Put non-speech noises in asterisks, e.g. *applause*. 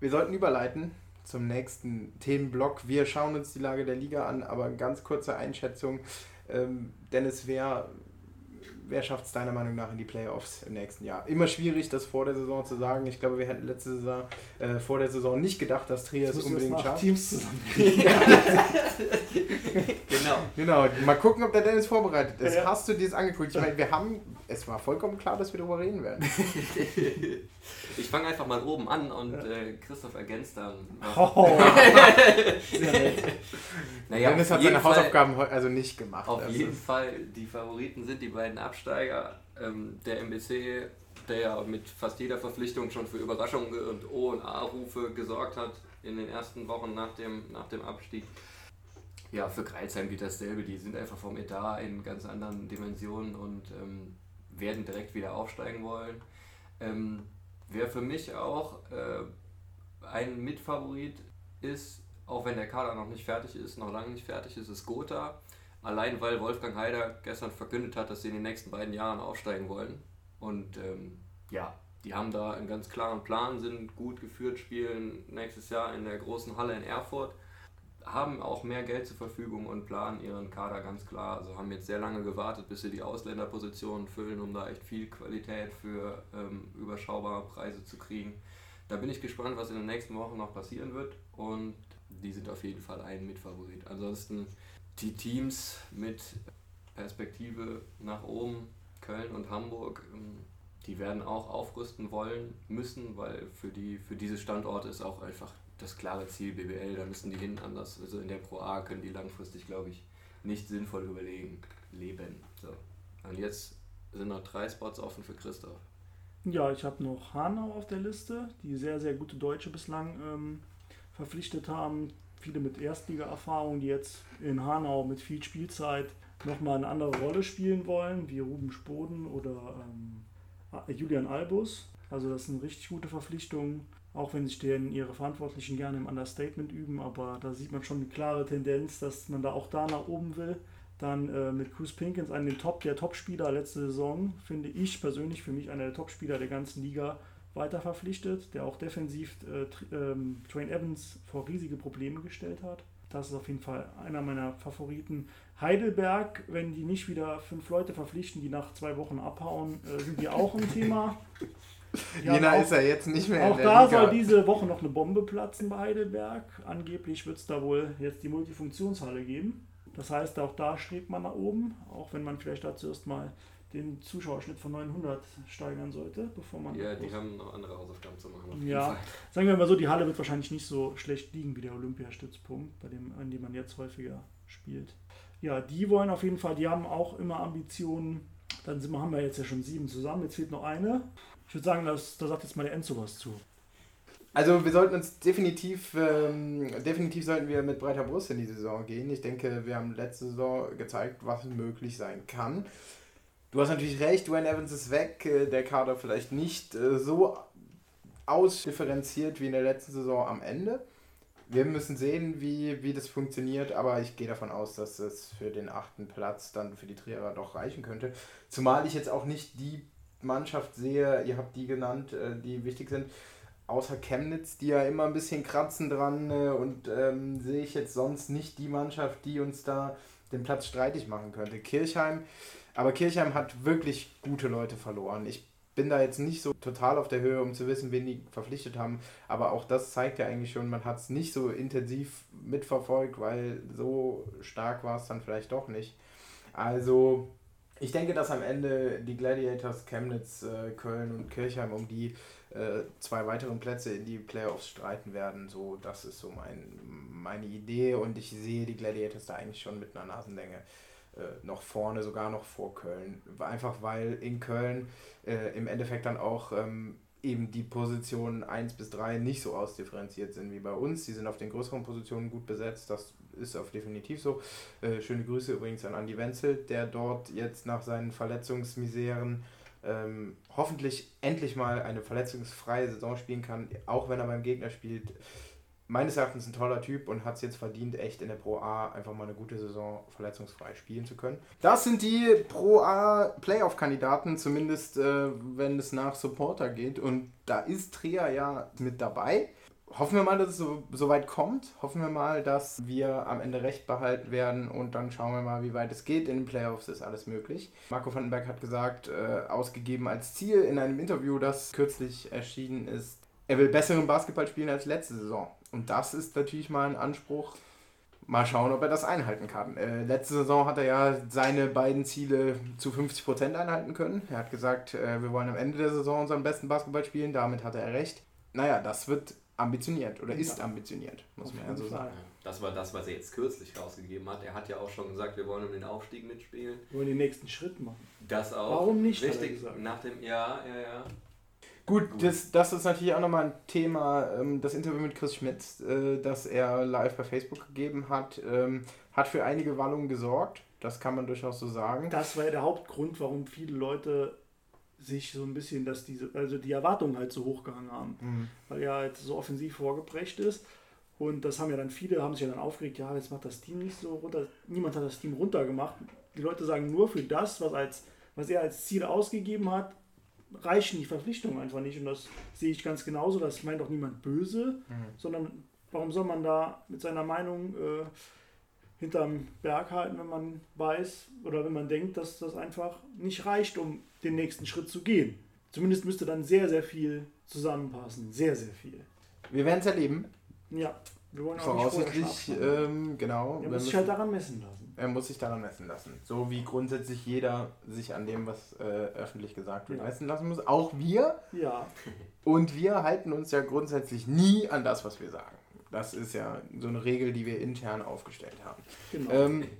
wir sollten überleiten zum nächsten Themenblock. Wir schauen uns die Lage der Liga an, aber ganz kurze Einschätzung. Ähm, Dennis, wer wer schafft es deiner Meinung nach in die Playoffs im nächsten Jahr? Immer schwierig, das vor der Saison zu sagen. Ich glaube, wir hätten letzte Saison äh, vor der Saison nicht gedacht, dass Trier es unbedingt schafft. Teams zusammen. *laughs* genau. Genau. Mal gucken, ob der Dennis vorbereitet ist. Ja. Hast du dir das angeguckt? Ich meine, wir haben, es war vollkommen klar, dass wir darüber reden werden. *laughs* ich fange einfach mal oben an und äh, Christoph ergänzt dann. Oh. *laughs* naja, Dennis hat seine Fall, Hausaufgaben also nicht gemacht. Auf also. jeden Fall, die Favoriten sind die beiden Absteiger. Ähm, der MBC, der ja mit fast jeder Verpflichtung schon für Überraschungen und O- und A-Rufe gesorgt hat in den ersten Wochen nach dem, nach dem Abstieg. Ja, für Kreilsheim geht dasselbe. Die sind einfach vom Etat in ganz anderen Dimensionen und ähm, werden direkt wieder aufsteigen wollen. Ähm, wer für mich auch äh, ein Mitfavorit ist, auch wenn der Kader noch nicht fertig ist, noch lange nicht fertig ist, ist Gotha. Allein weil Wolfgang Heider gestern verkündet hat, dass sie in den nächsten beiden Jahren aufsteigen wollen. Und ähm, ja, die haben da einen ganz klaren Plan, sind gut geführt, spielen nächstes Jahr in der großen Halle in Erfurt haben auch mehr Geld zur Verfügung und planen ihren Kader ganz klar. Also haben jetzt sehr lange gewartet, bis sie die Ausländerpositionen füllen, um da echt viel Qualität für ähm, überschaubare Preise zu kriegen. Da bin ich gespannt, was in den nächsten Wochen noch passieren wird und die sind auf jeden Fall ein Mitfavorit. Ansonsten die Teams mit Perspektive nach oben, Köln und Hamburg, ähm, die werden auch aufrüsten wollen müssen, weil für, die, für diese Standorte ist auch einfach das klare Ziel BBL, da müssen die hin anders. Also in der Pro A können die langfristig, glaube ich, nicht sinnvoll überlegen, leben. So. Und jetzt sind noch drei Spots offen für Christoph. Ja, ich habe noch Hanau auf der Liste, die sehr, sehr gute Deutsche bislang ähm, verpflichtet haben. Viele mit Erstliga-Erfahrung, die jetzt in Hanau mit viel Spielzeit nochmal eine andere Rolle spielen wollen, wie Ruben Spoden oder ähm, Julian Albus. Also das sind richtig gute Verpflichtungen. Auch wenn sich denn ihre Verantwortlichen gerne im Understatement üben, aber da sieht man schon eine klare Tendenz, dass man da auch da nach oben will. Dann äh, mit Cruz Pinkins, einen Top, der Topspieler letzte Saison, finde ich persönlich für mich einer der Topspieler der ganzen Liga, weiter verpflichtet, der auch defensiv äh, ähm, Train Evans vor riesige Probleme gestellt hat. Das ist auf jeden Fall einer meiner Favoriten. Heidelberg, wenn die nicht wieder fünf Leute verpflichten, die nach zwei Wochen abhauen, äh, sind die auch ein Thema. Jena ist ja jetzt nicht mehr Auch da Liga. soll diese Woche noch eine Bombe platzen bei Heidelberg. Angeblich wird es da wohl jetzt die Multifunktionshalle geben. Das heißt, auch da strebt man nach oben, auch wenn man vielleicht dazu erstmal den Zuschauerschnitt von 900 steigern sollte, bevor man. Ja, die haben noch andere Hausaufgaben zu machen. Ja, sagen wir mal so, die Halle wird wahrscheinlich nicht so schlecht liegen wie der Olympiastützpunkt, bei dem, an dem man jetzt häufiger spielt. Ja, die wollen auf jeden Fall, die haben auch immer Ambitionen. Dann sind, haben wir jetzt ja schon sieben zusammen, jetzt fehlt noch eine. Ich würde sagen, das, da sagt jetzt mal der Enzo was zu. Also wir sollten uns definitiv, ähm, definitiv sollten wir mit breiter Brust in die Saison gehen. Ich denke, wir haben letzte Saison gezeigt, was möglich sein kann. Du hast natürlich recht, Dwayne Evans ist weg, äh, der Kader vielleicht nicht äh, so ausdifferenziert wie in der letzten Saison am Ende. Wir müssen sehen, wie, wie das funktioniert, aber ich gehe davon aus, dass es für den achten Platz dann für die Trierer doch reichen könnte. Zumal ich jetzt auch nicht die Mannschaft sehe, ihr habt die genannt, äh, die wichtig sind, außer Chemnitz, die ja immer ein bisschen kratzen dran äh, und ähm, sehe ich jetzt sonst nicht die Mannschaft, die uns da den Platz streitig machen könnte. Kirchheim, aber Kirchheim hat wirklich gute Leute verloren. Ich bin da jetzt nicht so total auf der Höhe, um zu wissen, wen die verpflichtet haben, aber auch das zeigt ja eigentlich schon, man hat es nicht so intensiv mitverfolgt, weil so stark war es dann vielleicht doch nicht. Also ich denke, dass am Ende die Gladiators Chemnitz, äh, Köln und Kirchheim um die äh, zwei weiteren Plätze in die Playoffs streiten werden. So, das ist so mein, meine Idee und ich sehe die Gladiators da eigentlich schon mit einer Nasenlänge noch vorne, sogar noch vor Köln. Einfach weil in Köln äh, im Endeffekt dann auch ähm, eben die Positionen 1 bis 3 nicht so ausdifferenziert sind wie bei uns. Die sind auf den größeren Positionen gut besetzt. Das ist auf definitiv so. Äh, schöne Grüße übrigens an Andi Wenzel, der dort jetzt nach seinen Verletzungsmiseren ähm, hoffentlich endlich mal eine verletzungsfreie Saison spielen kann, auch wenn er beim Gegner spielt. Meines Erachtens ein toller Typ und hat es jetzt verdient, echt in der Pro A einfach mal eine gute Saison verletzungsfrei spielen zu können. Das sind die Pro A Playoff-Kandidaten, zumindest äh, wenn es nach Supporter geht. Und da ist Trier ja mit dabei. hoffen wir mal, dass es so, so weit kommt. Hoffen wir mal, dass wir am Ende recht behalten werden und dann schauen wir mal, wie weit es geht. In den Playoffs ist alles möglich. Marco Vandenberg hat gesagt, äh, ausgegeben als Ziel in einem Interview, das kürzlich erschienen ist, er will besseren Basketball spielen als letzte Saison. Und das ist natürlich mal ein Anspruch. Mal schauen, ob er das einhalten kann. Äh, letzte Saison hat er ja seine beiden Ziele zu 50% einhalten können. Er hat gesagt, äh, wir wollen am Ende der Saison unseren besten Basketball spielen. Damit hatte er recht. Naja, das wird ambitioniert oder ist ambitioniert, muss man ja so sagen. Das war das, was er jetzt kürzlich rausgegeben hat. Er hat ja auch schon gesagt, wir wollen um den Aufstieg mitspielen. Wir wollen den nächsten Schritt machen. Das auch. Warum nicht? Richtig, nach dem, ja, ja, ja. Gut, Gut, Das, das ist natürlich auch nochmal ein Thema, ähm, das Interview mit Chris Schmitz, äh, das er live bei Facebook gegeben hat, ähm, hat für einige Wallungen gesorgt. Das kann man durchaus so sagen. Das war ja der Hauptgrund, warum viele Leute sich so ein bisschen, dass diese, also die Erwartungen halt so hochgehangen haben, mhm. weil er halt so offensiv vorgeprägt ist. Und das haben ja dann viele, haben sich ja dann aufgeregt, ja, jetzt macht das Team nicht so runter. Niemand hat das Team runtergemacht. Die Leute sagen nur für das, was, als, was er als Ziel ausgegeben hat, reichen die Verpflichtungen einfach nicht. Und das sehe ich ganz genauso. Das meint auch niemand böse, mhm. sondern warum soll man da mit seiner Meinung äh, hinterm Berg halten, wenn man weiß oder wenn man denkt, dass das einfach nicht reicht, um den nächsten Schritt zu gehen. Zumindest müsste dann sehr, sehr viel zusammenpassen. Sehr, sehr viel. Wir werden es erleben. Ja, wir wollen auch Voraussichtlich, ähm, genau. Er muss sich halt daran messen lassen. Er muss sich daran messen lassen. So wie grundsätzlich jeder sich an dem, was äh, öffentlich gesagt wird, ja. messen lassen muss. Auch wir. Ja. Und wir halten uns ja grundsätzlich nie an das, was wir sagen. Das ist ja so eine Regel, die wir intern aufgestellt haben. Genau. Ähm,